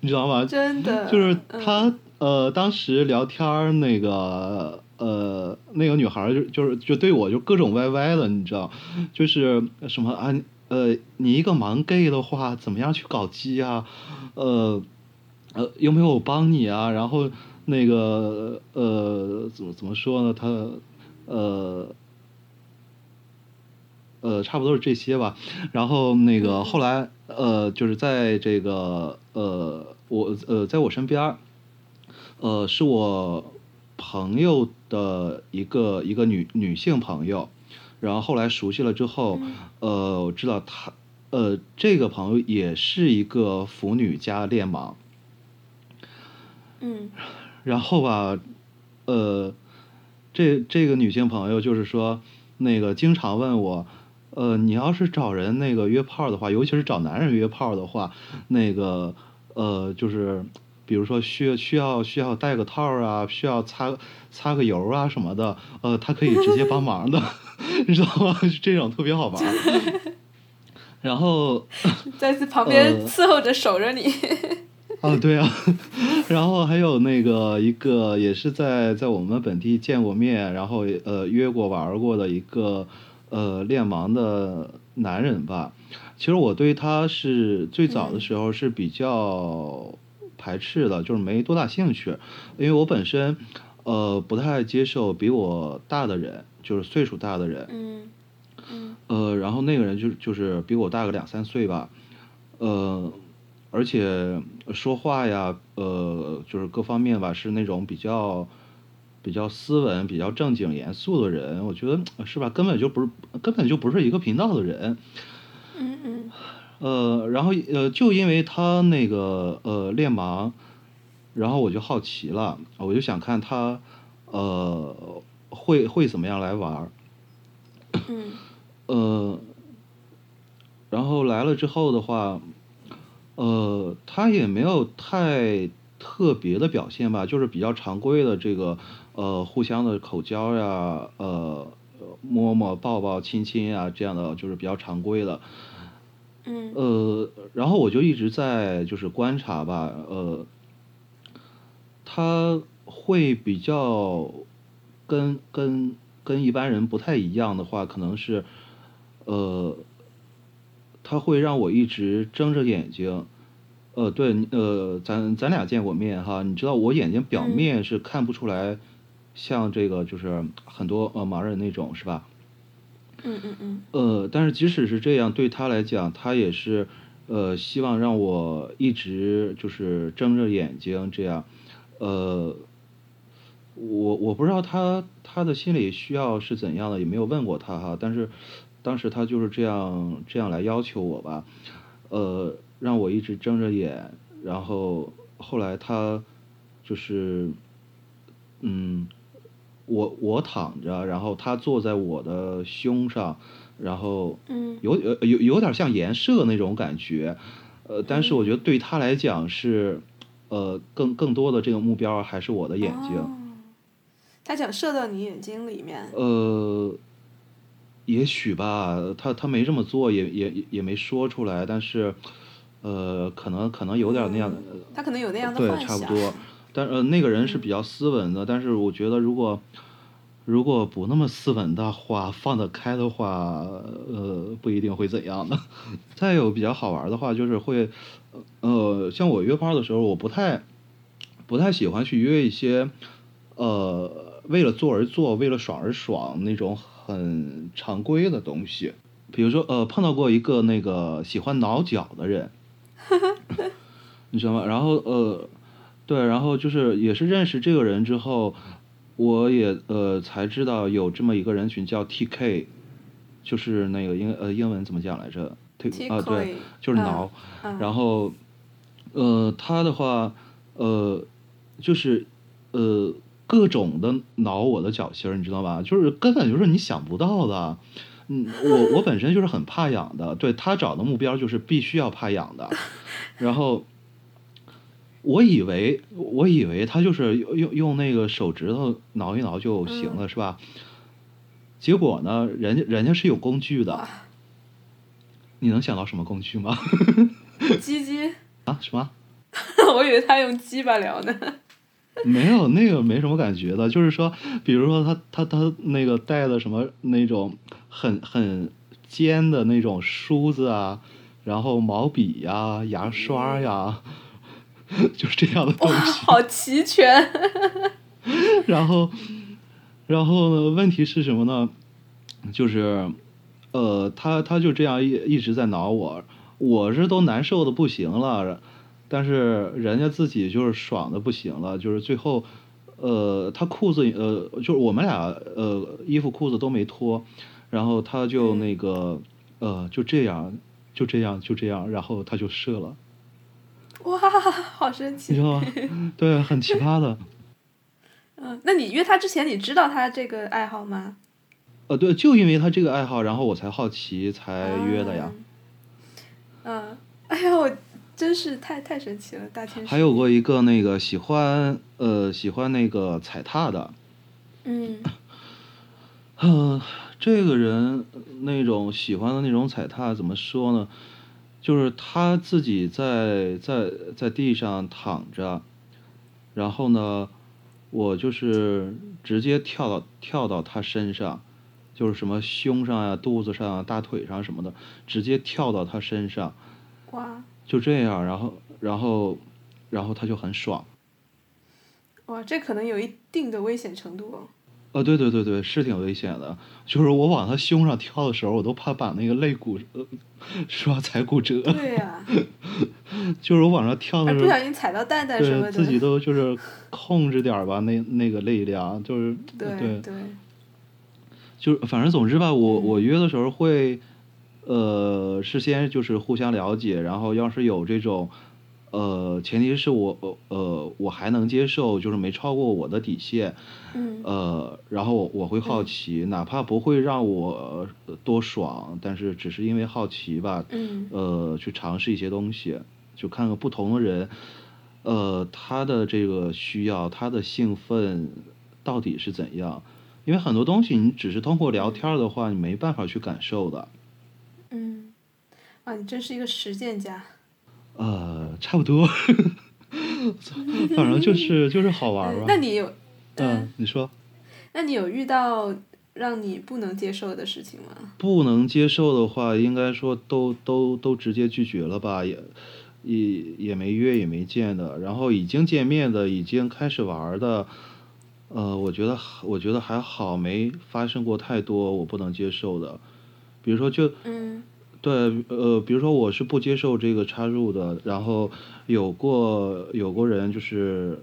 你知道吗？真的。就是嗯他呃，当时聊天儿那个呃，那个女孩儿就就是就对我就各种歪歪的，你知道，就是什么啊呃，你一个盲 gay 的话，怎么样去搞基啊？呃呃，有没有我帮你啊？然后那个呃，怎么怎么说呢？他呃。呃，差不多是这些吧。然后那个后来呃，就是在这个呃，我呃，在我身边儿，呃，是我朋友的一个一个女女性朋友。然后后来熟悉了之后，呃，我知道她呃，这个朋友也是一个腐女加恋盲。嗯然后吧，呃，这这个女性朋友就是说，那个经常问我，呃，你要是找人那个约炮的话，尤其是找男人约炮的话，那个呃，就是比如说需需要需要戴个套儿啊，需要擦擦个油啊什么的，呃，他可以直接帮忙的，*laughs* 你知道吗？*laughs* 这种特别好玩儿。*laughs* 然后在旁边呃伺候着守着你。啊，对啊，然后还有那个一个也是在在我们本地见过面，然后呃约过玩儿过的一个呃恋盲的男人吧。其实我对他是最早的时候是比较排斥的，就是没多大兴趣，因为我本身呃不太接受比我大的人，就是岁数大的人。嗯嗯呃，然后那个人就就是比我大个两三岁吧，呃，而且说话呀，呃，就是各方面吧，是那种比较比较斯文、比较正经、严肃的人，我觉得呃是吧？根本就不是根本就不是一个频道的人，嗯嗯呃，然后呃，就因为他那个呃练盲，然后我就好奇了，我就想看他呃会会怎么样来玩儿。嗯 *coughs* 呃，然后来了之后的话，呃，他也没有太特别的表现吧，就是比较常规的这个呃互相的口交呀，呃摸摸抱抱亲亲啊这样的，就是比较常规的。嗯。呃，然后我就一直在就是观察吧，呃，他会比较跟跟跟一般人不太一样的话，可能是，呃，他会让我一直睁着眼睛，呃，对，呃，咱咱俩见过面哈，你知道我眼睛表嗯。面是看不出来，像这个就是很多呃盲人那种是吧？嗯嗯嗯呃，但是即使是这样，对他来讲，他也是，呃，希望让我一直就是睁着眼睛这样，呃，我我不知道他他的心理需要是怎样的，也没有问过他哈，但是当时他就是这样这样来要求我吧，呃，让我一直睁着眼，然后后来他就是，嗯。我我躺着，然后他坐在我的胸上，然后嗯有呃有有点像颜射那种感觉，呃，但是我觉得对他来讲是，呃，更更多的这个目标还是我的眼睛，哦他想射到你眼睛里面。呃，也许吧，他他没这么做，也也也没说出来，但是，呃，可能可能有点那样的，他可能有那样的对，幻想。差不多。但呃，那个人是比较斯文的，但是我觉得如果如果不那么斯文的话，放得开的话，呃，不一定会怎样的。*laughs* 再有比较好玩的话，就是会，呃，像我约炮的时候，我不太不太喜欢去约一些呃为了做而做、为了爽而爽那种很常规的东西。比如说呃碰到过一个那个喜欢挠脚的人，*laughs* 你知道吗？然后呃对，然后就是也是认识这个人之后，我也呃才知道有这么一个人群叫 TK，就是那个英呃英文怎么讲来着？T？啊对，就是挠，然后呃他的话呃就是呃各种的挠我的脚心儿，你知道吧？就是根本就是你想不到的。嗯，我我本身就是很怕痒的，对他找的目标就是必须要怕痒的，然后我以为我以为他就是用用用那个手指头挠一挠就行了，是吧？结果呢，人家人家是有工具的，你能想到什么工具吗？*laughs* 鸡鸡 *laughs* 啊？什么？*laughs* 我以为他用鸡巴聊呢。没有那个没什么感觉的，就是说，比如说他他他那个带的什么那种很很尖的那种梳子啊，然后毛笔呀、牙刷呀，*laughs* 就是这样的东西。*laughs* 好齐全。然后，然后呢？问题是什么呢？就是，呃，他他就这样一一直在挠我，我是都难受的不行了。但是人家自己就是爽的不行了，就是最后，呃，他裤子呃，就是我们俩呃，衣服裤子都没脱，然后他就那个呃，就这样，就这样，就这样，然后他就射了。*laughs* 哇，好神奇！你知道吗？*laughs* 对，很奇葩的。嗯，那你约他之前，你知道他这个爱好吗？呃，对，就因为他这个爱好，然后我才好奇才约的呀。嗯，哎呀我。真是太太神奇了，大天使。还有过一个那个喜欢呃喜欢那个踩踏的，嗯，嗯，这个人那种喜欢的那种踩踏怎么说呢？就是他自己在在在地上躺着，然后呢，我就是直接跳到跳到他身上，就是什么胸上呀、肚子上、大腿上什么的，直接跳到他身上。哇！就这样，然后，然后，然后他就很爽。哇，这可能有一定的危险程度哦。啊，对对对对，是挺危险的。就是我往他胸上跳的时候，我都怕把那个肋骨，是吧，踩骨折。对呀。*laughs* 就是我往上跳的时候，不小心踩到蛋蛋什么的。自己都就是控制点吧，那那个力量就是对对。就是反正总之吧，我我约的时候会。呃，事先就是互相了解，然后要是有这种，呃，前提是我呃我还能接受，就是没超过我的底线，嗯，呃，然后我会好奇，哪怕不会让我多爽，但是只是因为好奇吧，嗯，呃，去尝试一些东西，就看看不同的人，呃，他的这个需要，他的兴奋到底是怎样？因为很多东西你只是通过聊天的话，你没办法去感受的。嗯，啊，你真是一个实践家。呃，差不多，*laughs* 反正就是就是好玩吧。*laughs* 那你有？嗯，你说。那你有遇到让你不能接受的事情吗？不能接受的话，应该说都都都直接拒绝了吧，也也也没约也没见的，然后已经见面的，已经开始玩的，呃，我觉得我觉得还好，没发生过太多我不能接受的。比如说，就嗯，对，呃，比如说我是不接受这个插入的，然后有过有过人就是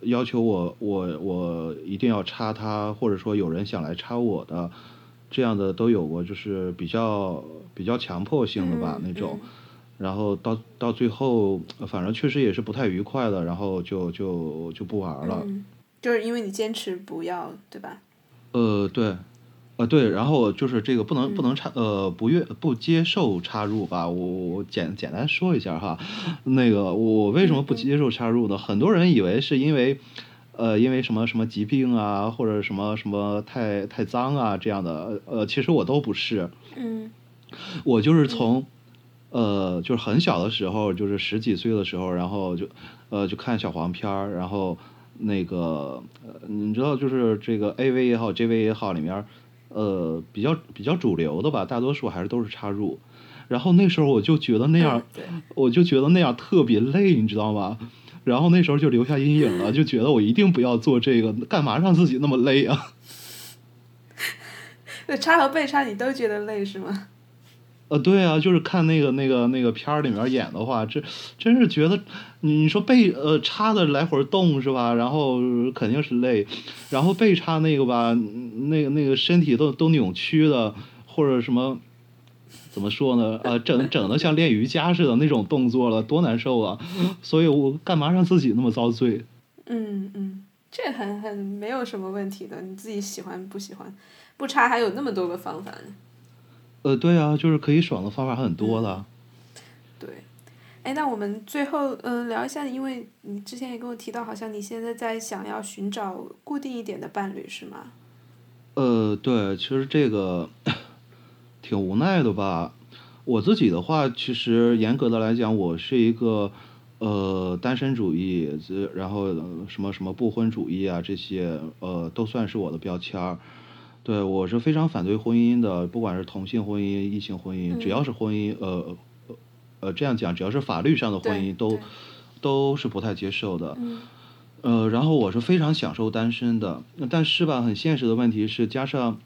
要求我我我一定要插他，或者说有人想来插我的，这样的都有过，就是比较比较强迫性的吧那种，然后到到最后，反正确实也是不太愉快的，然后就就就不玩了，就是因为你坚持不要，对吧？呃，对。呃，对，然后就是这个不能不能插呃不愿不接受插入吧，我我简简单说一下哈，那个我为什么不接受插入呢？很多人以为是因为，呃，因为什么什么疾病啊，或者什么什么太太脏啊这样的，呃，其实我都不是，嗯，我就是从，呃，就是很小的时候，就是十几岁的时候，然后就，呃，就看小黄片儿，然后那个，你知道，就是这个 A V 也好，J V 也好，里面。呃，比较比较主流的吧，大多数还是都是插入。然后那时候我就觉得那样，我就觉得那样特别累，你知道吗？然后那时候就留下阴影了，就觉得我一定不要做这个，干嘛让自己那么累啊？*laughs* 对，插和被插你都觉得累是吗？呃，对啊，就是看那个那个那个片儿里面演的话，这真是觉得，你说被呃插的来回动是吧？然后肯定是累，然后被插那个吧，那个那个身体都都扭曲的，或者什么，怎么说呢？呃，整整的像练瑜伽似的那种动作了，多难受啊！所以我干嘛让自己那么遭罪？嗯嗯，这很很没有什么问题的，你自己喜欢不喜欢？不插还有那么多个方法呢。呃，对啊，就是可以爽的方法很多的。对，哎，那我们最后嗯聊一下，因为你之前也跟我提到，好像你现在在想要寻找固定一点的伴侣，是吗？呃，对，其实这个挺无奈的吧。我自己的话，其实严格的来讲，我是一个呃单身主义，然后什么什么不婚主义啊，这些呃都算是我的标签儿。对，我是非常反对婚姻的，不管是同性婚姻、异性婚姻，只要是婚姻，呃，呃，这样讲，只要是法律上的婚姻，都都是不太接受的。呃，然后我是非常享受单身的，但是吧，很现实的问题是，加上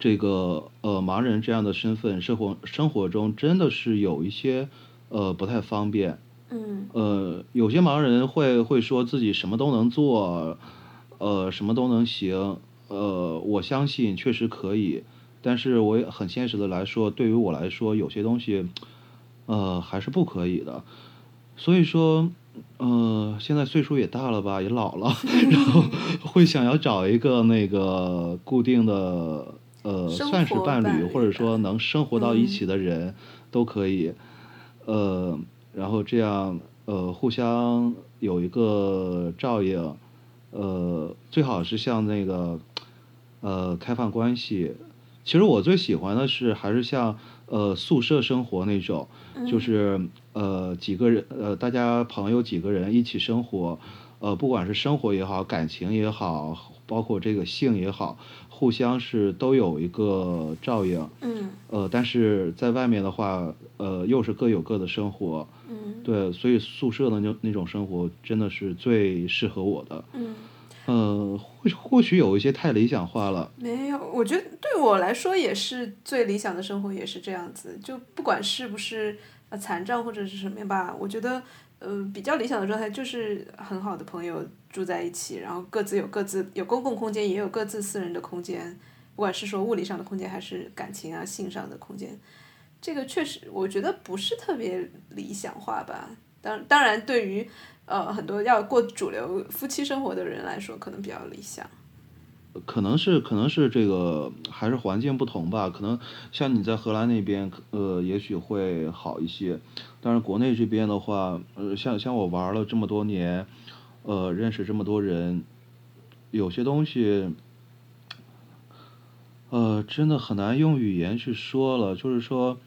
这个呃盲人这样的身份，生活生活中真的是有一些呃不太方便。嗯。呃，有些盲人会会说自己什么都能做，呃，什么都能行。呃，我相信确实可以，但是我也很现实的来说，对于我来说，有些东西，呃，还是不可以的。所以说，呃，现在岁数也大了吧，也老了，*laughs* 然后 *laughs* 会想要找一个那个固定的，呃，算是伴侣，或者说能生活到一起的人，都可以。呃，然后这样，呃，互相有一个照应，呃，最好是像那个。呃，开放关系，其实我最喜欢的是还是像呃宿舍生活那种，就是呃几个人呃大家朋友几个人一起生活，呃不管是生活也好，感情也好，包括这个性也好，互相是都有一个照应。嗯。呃，但是在外面的话，呃又是各有各的生活。嗯。对，所以宿舍的那那种生活真的是最适合我的。嗯。呃，或或许有一些太理想化了。没有，我觉得对我来说也是最理想的生活，也是这样子。就不管是不是呃残障或者是什么吧，我觉得呃比较理想的状态就是很好的朋友住在一起，然后各自有各自有公共空间，也有各自私人的空间，不管是说物理上的空间还是感情啊性上的空间，这个确实我觉得不是特别理想化吧。当当然对于。呃，很多要过主流夫妻生活的人来说，可能比较理想。可能是，可能是这个还是环境不同吧。可能像你在荷兰那边，呃，也许会好一些。但是国内这边的话，呃，像像我玩了这么多年，呃，认识这么多人，有些东西，呃，真的很难用语言去说了。就是说。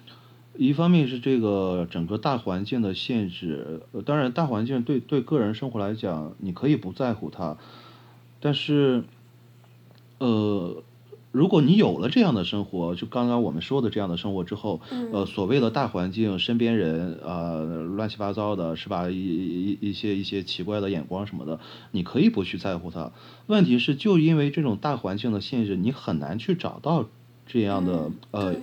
一方面是这个整个大环境的限制，呃，当然大环境对对个人生活来讲，你可以不在乎它，但是，呃，如果你有了这样的生活，就刚刚我们说的这样的生活之后，呃，所谓的大环境，身边人啊，乱七八糟的，是吧？一一一些一些奇怪的眼光什么的，你可以不去在乎它。问题是，就因为这种大环境的限制，你很难去找到这样的呃。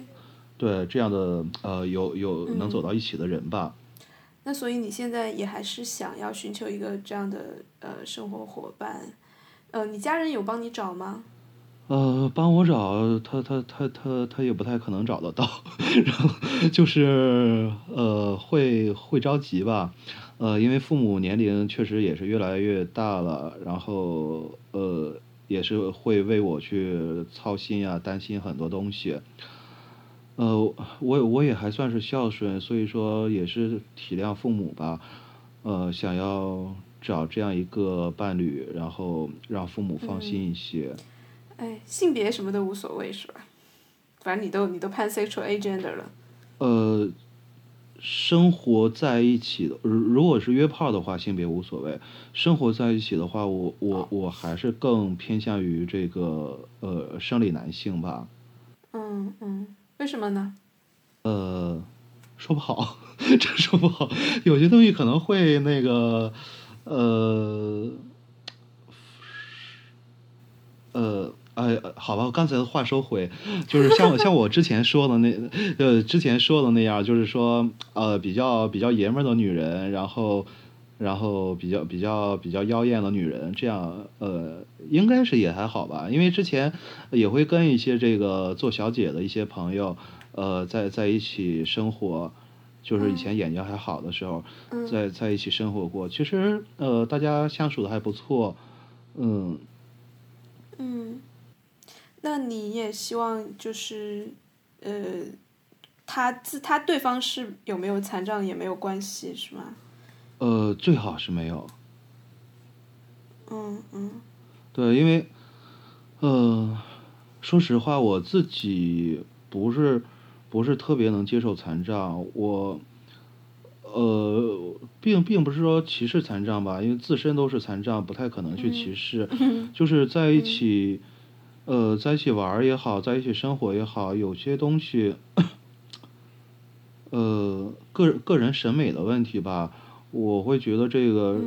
对这样的呃有有能走到一起的人吧，那所以你现在也还是想要寻求一个这样的呃生活伙伴，呃，你家人有帮你找吗？呃，帮我找他他他他他也不太可能找得到，*laughs* 然后就是呃会会着急吧，呃，因为父母年龄确实也是越来越大了，然后呃也是会为我去操心啊，担心很多东西。呃，我我也还算是孝顺，所以说也是体谅父母吧，呃，想要找这样一个伴侣，然后让父母放心一些。哎，性别什么都无所谓是吧？反正你都你都 pansexual agender 了。呃，生活在一起的，如如果是约炮的话，性别无所谓；生活在一起的话，我我我还是更偏向于这个呃生理男性吧。嗯嗯。为什么呢？呃，说不好。*laughs* 这说不好，有些东西可能会那个，呃，呃，哎，好吧，刚才的话收回，就是像我 *laughs* 像我之前说的那，呃，之前说的那样，就是说，呃，比较比较爷们儿的女人，然后。然后比较比较比较妖艳的女人，这样呃，应该是也还好吧。因为之前也会跟一些这个做小姐的一些朋友，呃，在在一起生活，就是以前眼睛还好的时候，在在一起生活过。其实呃，大家相处的还不错，嗯。嗯，那你也希望就是呃，他自他对方是有没有残障也没有关系，是吗？呃，最好是没有。嗯嗯。对，因为，呃，说实话，我自己不是不是特别能接受残障，我，呃，并并不是说歧视残障吧，因为自身都是残障，不太可能去歧视。*laughs* 就是在一起，呃，在一起玩也好，在一起生活也好，有些东西，*coughs* 呃，个个人审美的问题吧。我会觉得这个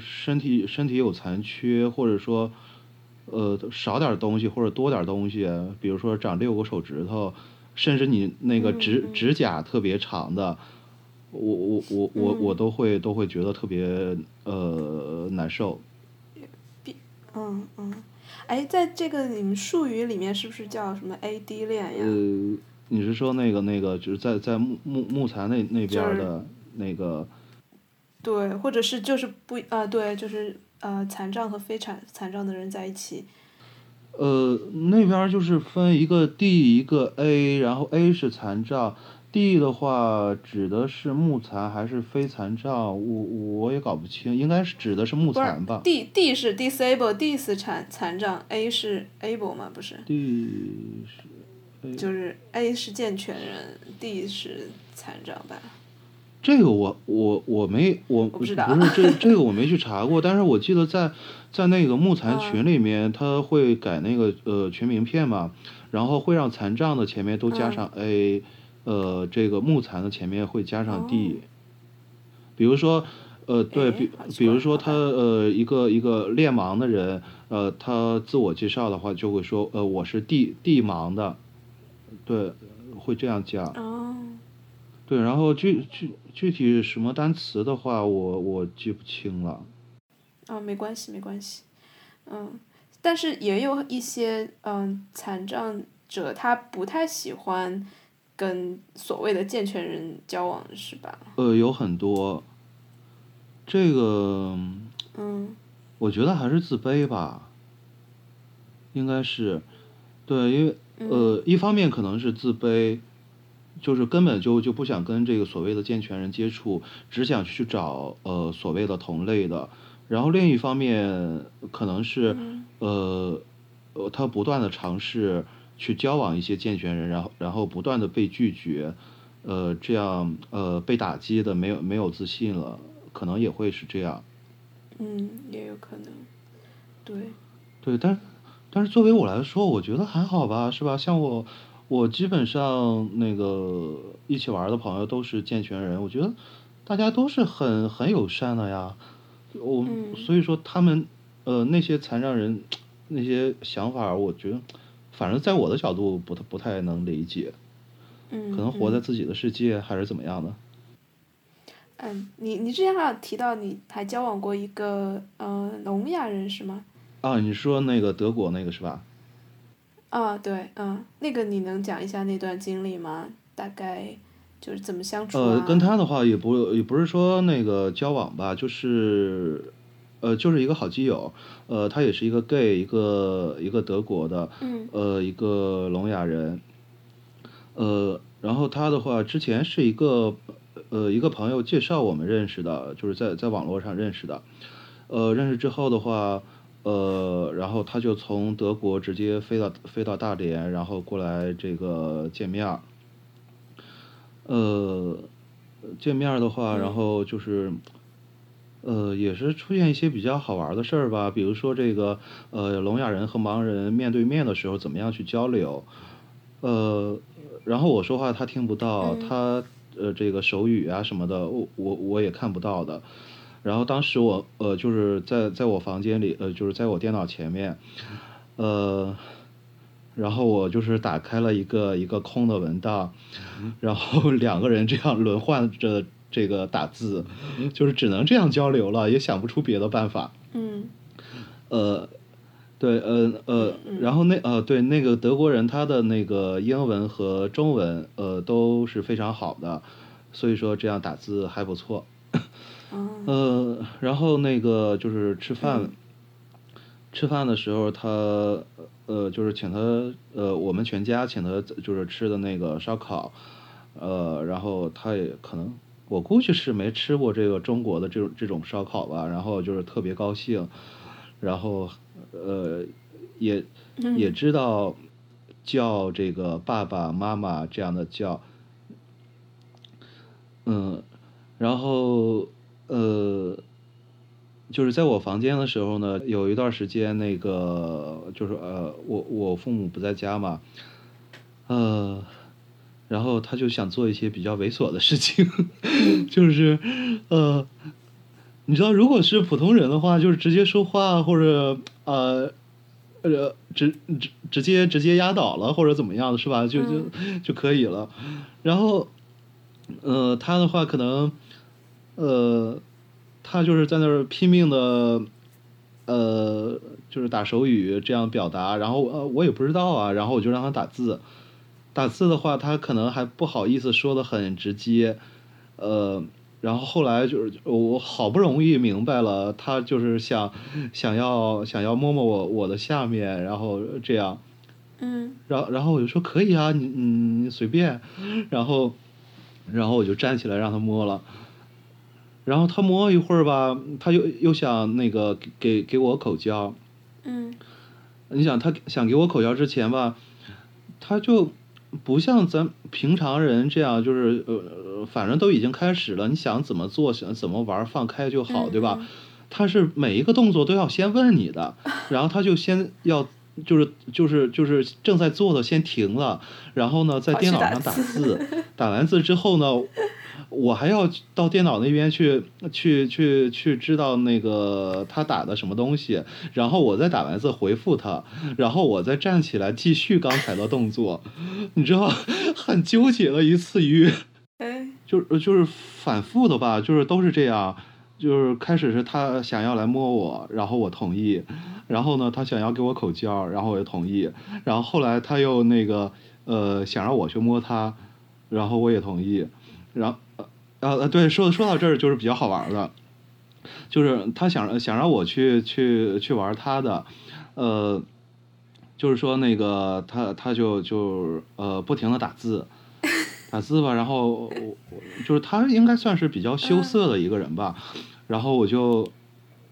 身体身体有残缺，或者说呃少点东西或者多点东西，比如说长六个手指头，甚至你那个指指甲特别长的，我我我我我都会都会觉得特别呃难受。嗯嗯，哎，在这个你们术语里面是不是叫什么 AD 恋呀？呃，你是说那个那个就是在在木木木材那那边的那个？对，或者是就是不啊，对，就是呃，残障和非残残障的人在一起。呃，那边就是分一个 D 一个 A，然后 A 是残障，D 的话指的是木残还是非残障？我我也搞不清，应该是指的是木残吧？D D 是 disable，D 是残残障，A 是 able 吗？不是？D 是就是 A 是健全人，D 是残障吧？这个我我我没我不是这这个我没去查过，但是我记得在在那个木残群里面，他会改那个呃群名片嘛，然后会让残障的前面都加上 A，呃这个木残的前面会加上 D，比如说呃对比比如说他呃一个一个练盲的人呃他自我介绍的话就会说呃我是 D D 盲的，对会这样讲。对，然后具具具体什么单词的话，我我记不清了。啊，没关系，没关系，嗯，但是也有一些嗯残障者，他不太喜欢跟所谓的健全人交往，是吧？呃，有很多，这个，嗯，我觉得还是自卑吧，应该是，对，因为呃，一方面可能是自卑。就是根本就就不想跟这个所谓的健全人接触，只想去找呃所谓的同类的。然后另一方面可能是呃呃他不断的尝试去交往一些健全人，然后然后不断的被拒绝，呃这样呃被打击的没有没有自信了，可能也会是这样。嗯，也有可能。对。对，但但是作为我来说，我觉得还好吧，是吧？像我。我基本上那个一起玩的朋友都是健全人，我觉得大家都是很很友善的呀。我所以说他们呃那些残障人那些想法，我觉得反正在我的角度不太不太能理解。嗯。可能活在自己的世界还是怎么样的。嗯，你你之前好像提到你还交往过一个呃聋哑人是吗？啊，你说那个德国那个是吧？啊，对，嗯，那个你能讲一下那段经历吗？大概就是怎么相处啊？呃，跟他的话也不也不是说那个交往吧，就是呃，就是一个好基友。呃，他也是一个 gay，一个一个德国的，呃，一个聋哑人。呃，然后他的话之前是一个呃一个朋友介绍我们认识的，就是在在网络上认识的。呃，认识之后的话。呃，然后他就从德国直接飞到飞到大连，然后过来这个见面儿。呃，见面儿的话，然后就是，呃，也是出现一些比较好玩的事儿吧，比如说这个呃，聋哑人和盲人面对面的时候怎么样去交流。呃，然后我说话他听不到，他呃这个手语啊什么的，我我我也看不到的。然后当时我呃就是在在我房间里呃就是在我电脑前面，呃，然后我就是打开了一个一个空的文档，然后两个人这样轮换着这个打字，就是只能这样交流了，也想不出别的办法。嗯呃，对，呃呃，然后那呃对那个德国人他的那个英文和中文呃都是非常好的，所以说这样打字还不错。哦。呃，然后那个就是吃饭，吃饭的时候他呃就是请他呃我们全家请他就是吃的那个烧烤，呃，然后他也可能我估计是没吃过这个中国的这种这种烧烤吧，然后就是特别高兴，然后呃也也知道叫这个爸爸妈妈这样的叫，嗯，然后呃，就是在我房间的时候呢，有一段时间那个就是呃，我我父母不在家嘛，呃，然后他就想做一些比较猥琐的事情，*laughs* 就是呃，你知道，如果是普通人的话，就是直接说话或者呃。呃，直直直接直接压倒了或者怎么样的是吧？就就就可以了。然后，呃，他的话可能，呃，他就是在那儿拼命的，呃，就是打手语这样表达。然后呃，我也不知道啊。然后我就让他打字，打字的话，他可能还不好意思说的很直接，呃。然后后来就是我好不容易明白了，他就是想想要想要摸摸我我的下面，然后这样，嗯然后然后我就说可以啊，你你你随便，*laughs* 然后然后我就站起来让他摸了，然后他摸一会儿吧，他又又想那个给给给我口交，嗯。你想他想给我口交之前吧，他就不像咱平常人这样，就是呃，反正都已经开始了，你想怎么做，想怎么玩，放开就好，对吧？他是每一个动作都要先问你的，*laughs* 然后他就先要就是就是就是正在做的先停了，然后呢在电脑上打字字，*laughs* 打完字之后呢，我还要到电脑那边去去去去知道那个他打的什么东西，然后我再打完字回复他，然后我再站起来继续刚才的动作，你知道很纠结的一次鱼。哎就是就是反复的吧，就是都是这样，就是开始是他想要来摸我，然后我同意，然后呢他想要给我口交，然后我也同意，然后后来他又那个呃想让我去摸他，然后我也同意，然后呃呃对说说到这儿就是比较好玩的，就是他想想让我去去去玩他的，呃，就是说那个他他就就呃不停的打字。*laughs* 打字吧，然后就是他应该算是比较羞涩的一个人吧，然后我就，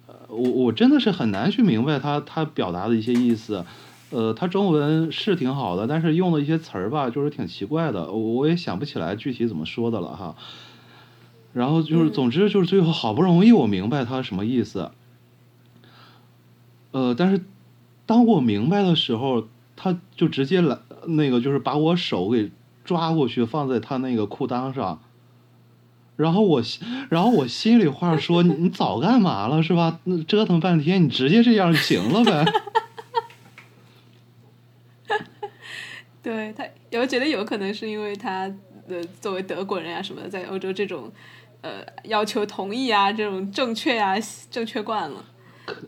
呃我我真的是很难去明白他他表达的一些意思，呃，他中文是挺好的，但是用的一些词儿吧，就是挺奇怪的，我我也想不起来具体怎么说的了哈。然后就是，嗯。总之就是最后好不容易我明白他什么意思，呃，但是当我明白的时候，他就直接来那个就是把我手给抓过去放在他那个裤裆上，然后我然后我心里话说你你早干嘛了是吧？那折腾半天你直接这样就行了呗。*laughs* 对他，我觉得有可能是因为他的作为德国人啊什么的，在欧洲这种呃要求同意啊这种正确啊正确惯了，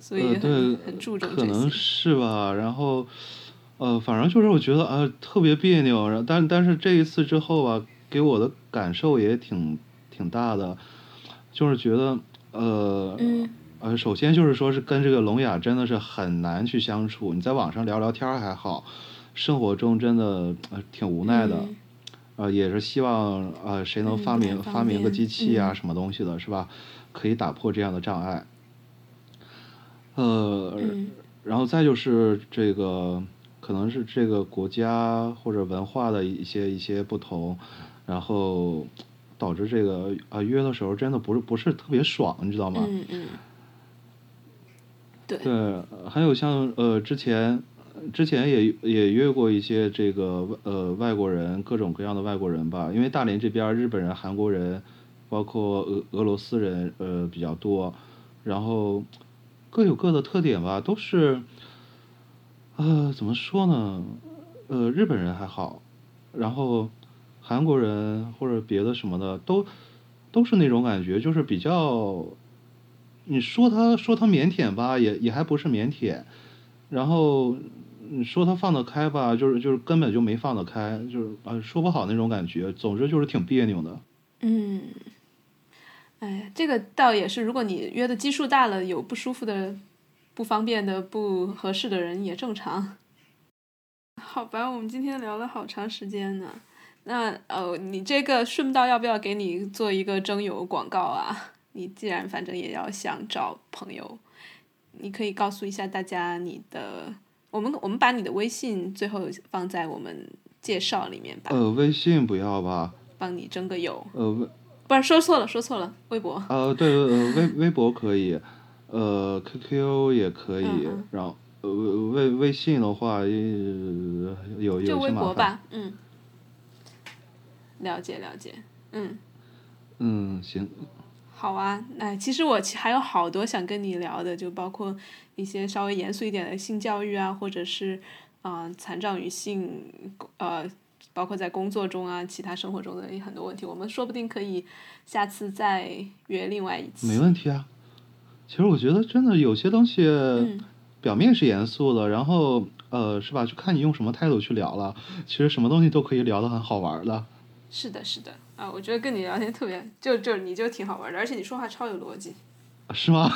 所以对，很注重可能。是吧。然后，呃，反正就是我觉得啊、呃特别别扭。然后但但是这一次之后吧，给我的感受也挺挺大的，就是觉得呃。嗯呃，首先就是说是跟这个聋哑真的是很难去相处。你在网上聊聊天还好，生活中真的呃挺无奈的。嗯呃，也是希望呃谁能嗯发明、发明个机器啊、嗯什么东西的，是吧？可以打破这样的障碍。呃，嗯然后再就是这个，可能是这个国家或者文化的一些一些不同，然后导致这个啊、约的时候真的不是不是特别爽，你知道吗？嗯嗯，对，对，还有像呃之前之前也也约过一些这个呃外国人，各种各样的外国人吧。因为大连这边日本人、韩国人，包括俄俄罗斯人呃比较多，然后各有各的特点吧，都是呃怎么说呢？呃，日本人还好，然后韩国人或者别的什么的都都是那种感觉，就是比较你说他说他腼腆吧，也也还不是腼腆。然后你说他放得开吧，就是就是根本就没放得开，就是啊说不好那种感觉。总之就是挺别扭的。嗯，哎，这个倒也是，如果你约的基数大了，有不舒服的、不方便的、不合适的人也正常。好吧，我们今天聊了好长时间呢。那呃，你这个顺道要不要给你做一个征友广告啊？你既然反正也要想找朋友。你可以告诉一下大家你的，我们我们把你的微信最后放在我们介绍里面吧。呃，微信不要吧。帮你征个友。呃，微不是说错了，说错了，微博。呃，对，呃，微微博可以，呃，QQ 也可以，然后呃微微信的话有有就微博吧，嗯。了解了解，嗯。嗯，行。好啊，哎，其实我还有好多想跟你聊的，就包括一些稍微严肃一点的性教育啊，或者是啊残障与性，呃，包括在工作中啊，其他生活中的很多问题，我们说不定可以下次再约另外一次。没问题啊，其实我觉得真的有些东西，表面是严肃的，然后呃，是吧？就看你用什么态度去聊了。其实什么东西都可以聊得很好玩的。是的，是的。啊，我觉得跟你聊天特别，就就你就挺好玩的，而且你说话超有逻辑。是吗？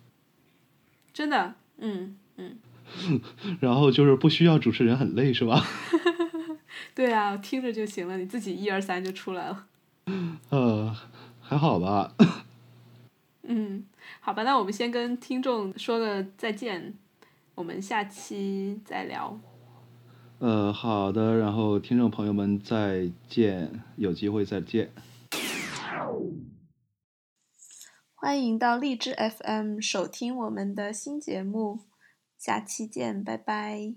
*laughs* 真的，嗯嗯。*laughs* 然后就是不需要主持人很累，是吧？*laughs* 对啊，听着就行了，你自己一二三就出来了。呃，还好吧。嗯，好吧，那我们先跟听众说个再见，我们下期再聊。呃，好的，然后听众朋友们再见，有机会再见。欢迎到荔枝 FM 收听我们的新节目，下期见，拜拜。